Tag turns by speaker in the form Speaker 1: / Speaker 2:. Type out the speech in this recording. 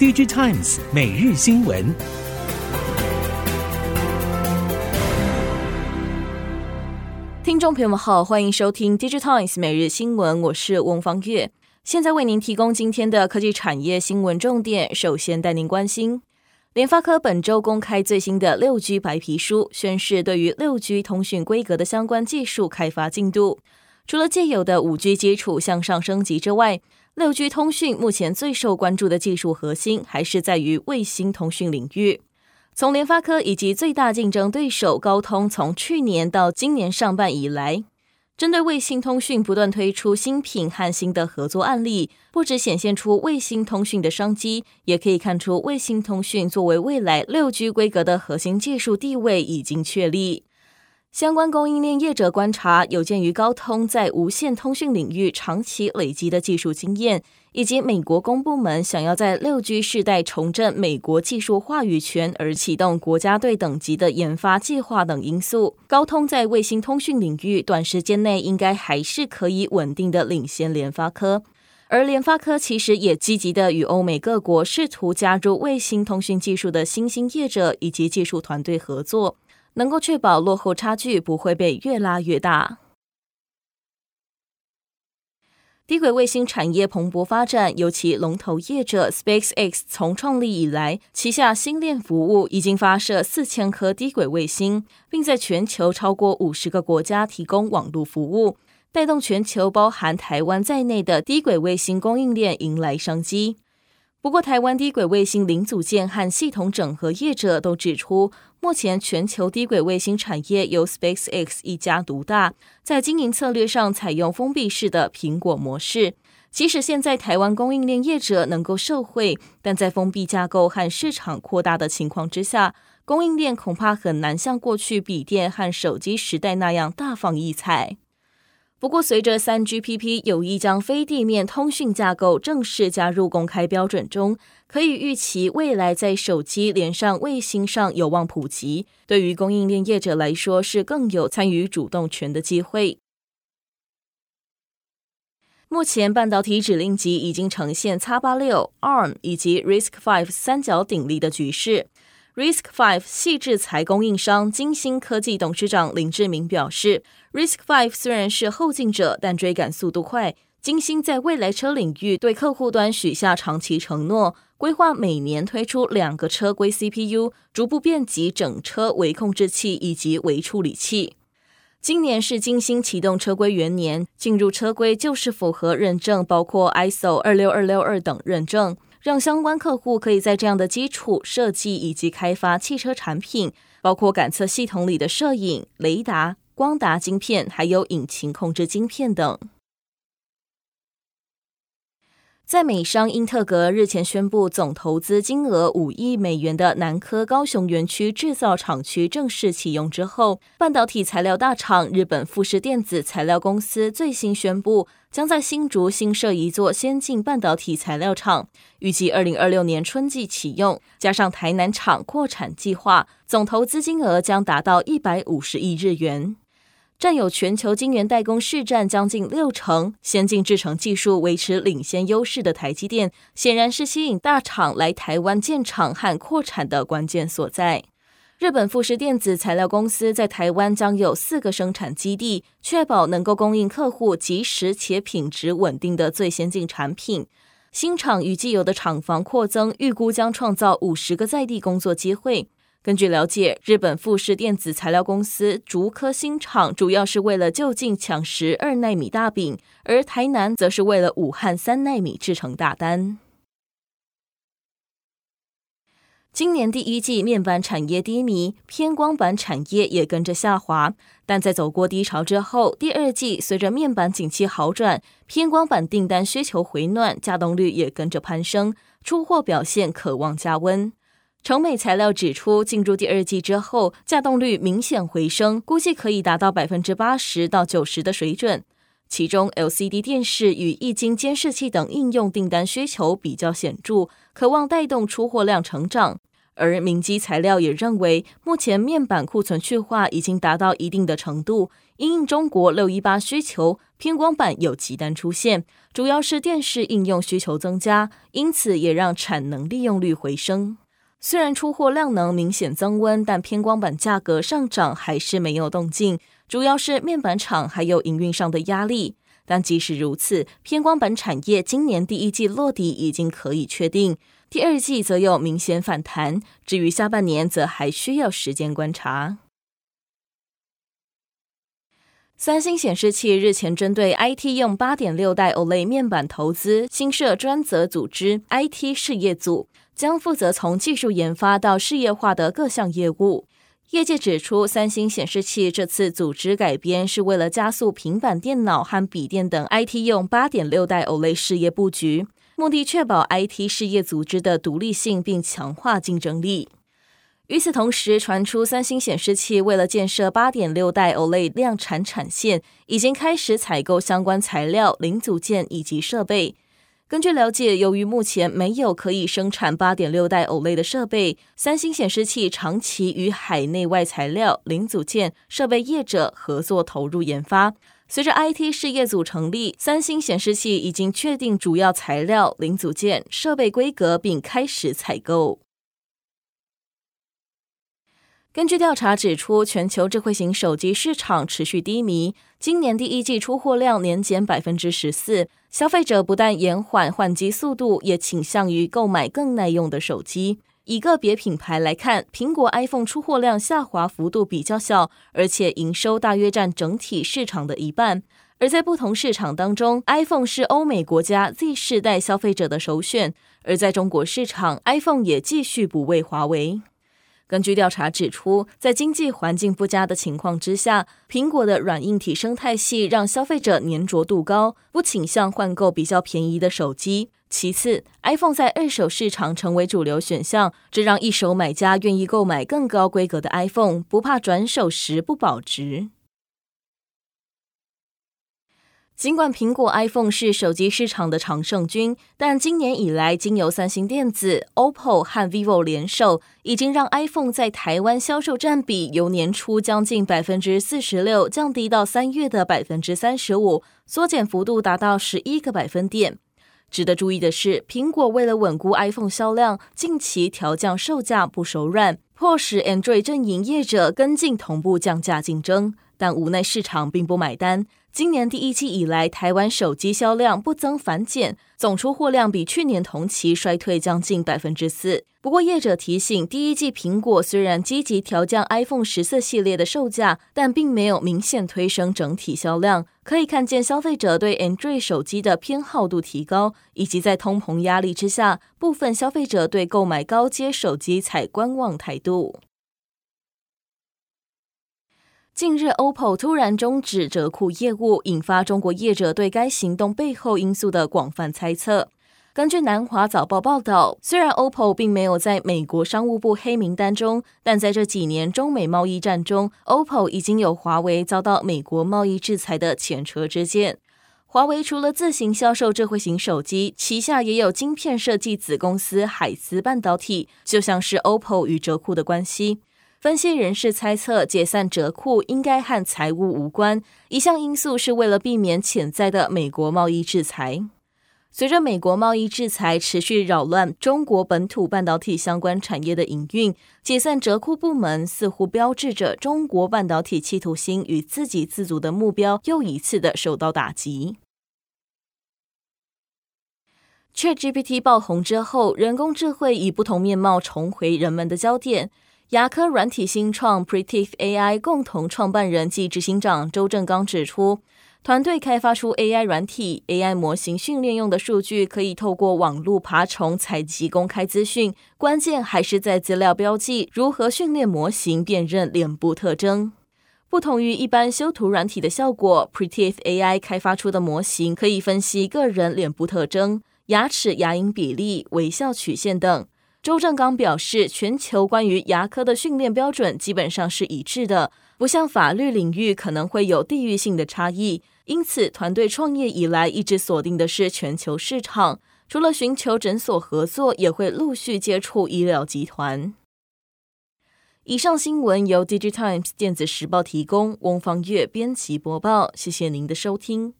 Speaker 1: DigiTimes 每日新闻，
Speaker 2: 听众朋友们好，欢迎收听 DigiTimes 每日新闻，我是翁方月，现在为您提供今天的科技产业新闻重点。首先带您关心，联发科本周公开最新的六 G 白皮书，宣示对于六 G 通讯规格的相关技术开发进度。除了既有的五 G 基础向上升级之外，六 G 通讯目前最受关注的技术核心还是在于卫星通讯领域。从联发科以及最大竞争对手高通从去年到今年上半以来，针对卫星通讯不断推出新品和新的合作案例，不只显现出卫星通讯的商机，也可以看出卫星通讯作为未来六 G 规格的核心技术地位已经确立。相关供应链业者观察，有鉴于高通在无线通讯领域长期累积的技术经验，以及美国公部门想要在六 G 世代重振美国技术话语权而启动国家队等级的研发计划等因素，高通在卫星通讯领域短时间内应该还是可以稳定的领先联发科。而联发科其实也积极的与欧美各国试图加入卫星通讯技术的新兴业者以及技术团队合作。能够确保落后差距不会被越拉越大。低轨卫星产业蓬勃发展，尤其龙头业者 SpaceX 从创立以来，旗下星链服务已经发射四千颗低轨卫星，并在全球超过五十个国家提供网络服务，带动全球包含台湾在内的低轨卫星供应链迎来商机。不过，台湾低轨卫星零组件和系统整合业者都指出，目前全球低轨卫星产业由 SpaceX 一家独大，在经营策略上采用封闭式的苹果模式。即使现在台湾供应链业者能够受惠，但在封闭架构和市场扩大的情况之下，供应链恐怕很难像过去笔电和手机时代那样大放异彩。不过，随着 3GPP 有意将非地面通讯架构正式加入公开标准中，可以预期未来在手机连上卫星上有望普及。对于供应链业者来说，是更有参与主动权的机会。目前，半导体指令集已经呈现 X86、ARM 以及 RISC-V 三角鼎立的局势。RISC-V 矽智财供应商金星科技董事长林志明表示，Risk Five 虽然是后进者，但追赶速度快。金星在未来车领域对客户端许下长期承诺，规划每年推出两个车规 CPU，逐步遍及整车微控制器以及微处理器。今年是金星启动车规元年，进入车规就是符合认证，包括 ISO 二六二六二等认证。让相关客户可以在这样的基础设计以及开发汽车产品，包括感测系统里的摄影、雷达、光达晶片，还有引擎控制晶片等。在美商英特格日前宣布总投资金额五亿美元的南科高雄园区制造厂区正式启用之后，半导体材料大厂日本富士电子材料公司最新宣布，将在新竹新设一座先进半导体材料厂，预计二零二六年春季启用，加上台南厂扩产计划，总投资金额将达到一百五十亿日元。占有全球晶圆代工市占将近六成，先进制程技术维持领先优势的台积电，显然是吸引大厂来台湾建厂和扩产的关键所在。日本富士电子材料公司在台湾将有四个生产基地，确保能够供应客户及时且品质稳定的最先进产品。新厂与既有的厂房扩增，预估将创造五十个在地工作机会。根据了解，日本富士电子材料公司竹科新厂主要是为了就近抢十二纳米大饼，而台南则是为了武汉三纳米制成大单。今年第一季面板产业低迷，偏光板产业也跟着下滑。但在走过低潮之后，第二季随着面板景气好转，偏光板订单需求回暖，稼动率也跟着攀升，出货表现可望加温。成美材料指出，进入第二季之后，稼动率明显回升，估计可以达到百分之八十到九十的水准。其中，LCD 电视与液晶监视器等应用订单需求比较显著，可望带动出货量成长。而明基材料也认为，目前面板库存去化已经达到一定的程度，因应中国六一八需求，偏光板有急单出现，主要是电视应用需求增加，因此也让产能利用率回升。虽然出货量能明显增温，但偏光板价格上涨还是没有动静，主要是面板厂还有营运上的压力。但即使如此，偏光板产业今年第一季落底已经可以确定，第二季则有明显反弹。至于下半年，则还需要时间观察。三星显示器日前针对 IT 用八点六代 OLED 面板投资新设专责组织 IT 事业组，将负责从技术研发到事业化的各项业务。业界指出，三星显示器这次组织改编是为了加速平板电脑和笔电等 IT 用八点六代 OLED 事业布局，目的确保 IT 事业组织的独立性并强化竞争力。与此同时，传出三星显示器为了建设八点六代 OLED 量产产线，已经开始采购相关材料、零组件以及设备。根据了解，由于目前没有可以生产八点六代 OLED 的设备，三星显示器长期与海内外材料、零组件、设备业者合作投入研发。随着 IT 事业组成立，三星显示器已经确定主要材料、零组件、设备规格，并开始采购。根据调查指出，全球智慧型手机市场持续低迷，今年第一季出货量年减百分之十四。消费者不但延缓换机速度，也倾向于购买更耐用的手机。以个别品牌来看，苹果 iPhone 出货量下滑幅度比较小，而且营收大约占整体市场的一半。而在不同市场当中，iPhone 是欧美国家 Z 世代消费者的首选，而在中国市场，iPhone 也继续不畏华为。根据调查指出，在经济环境不佳的情况之下，苹果的软硬体生态系让消费者粘着度高，不倾向换购比较便宜的手机。其次，iPhone 在二手市场成为主流选项，这让一手买家愿意购买更高规格的 iPhone，不怕转手时不保值。尽管苹果 iPhone 是手机市场的常胜军，但今年以来，经由三星电子、OPPO 和 vivo 联手，已经让 iPhone 在台湾销售占比由年初将近百分之四十六降低到三月的百分之三十五，缩减幅度达到十一个百分点。值得注意的是，苹果为了稳固 iPhone 销量，近期调降售价不手软，迫使 Android 阵营业者跟进同步降价竞争，但无奈市场并不买单。今年第一季以来，台湾手机销量不增反减，总出货量比去年同期衰退将近百分之四。不过，业者提醒，第一季苹果虽然积极调降 iPhone 十四系列的售价，但并没有明显推升整体销量。可以看见，消费者对 Android 手机的偏好度提高，以及在通膨压力之下，部分消费者对购买高阶手机采观望态度。近日，OPPO 突然终止折库业务，引发中国业者对该行动背后因素的广泛猜测。根据南华早报报道，虽然 OPPO 并没有在美国商务部黑名单中，但在这几年中美贸易战中，OPPO 已经有华为遭到美国贸易制裁的前车之鉴。华为除了自行销售智慧型手机，旗下也有晶片设计子公司海思半导体，就像是 OPPO 与折库的关系。分析人士猜测，解散折库应该和财务无关，一项因素是为了避免潜在的美国贸易制裁。随着美国贸易制裁持续扰乱中国本土半导体相关产业的营运，解散折库部门似乎标志着中国半导体企图心与自给自足的目标又一次的受到打击。ChatGPT 爆红之后，人工智慧以不同面貌重回人们的焦点。牙科软体新创 Pretiv AI 共同创办人暨执行长周正刚指出，团队开发出 AI 软体，AI 模型训练用的数据可以透过网络爬虫采集公开资讯，关键还是在资料标记如何训练模型辨认脸部特征。不同于一般修图软体的效果，Pretiv AI 开发出的模型可以分析个人脸部特征、牙齿牙龈比例、微笑曲线等。周正刚表示，全球关于牙科的训练标准基本上是一致的，不像法律领域可能会有地域性的差异。因此，团队创业以来一直锁定的是全球市场，除了寻求诊所合作，也会陆续接触医疗集团。以上新闻由《DigiTimes 电子时报》提供，翁方月编辑播报。谢谢您的收听。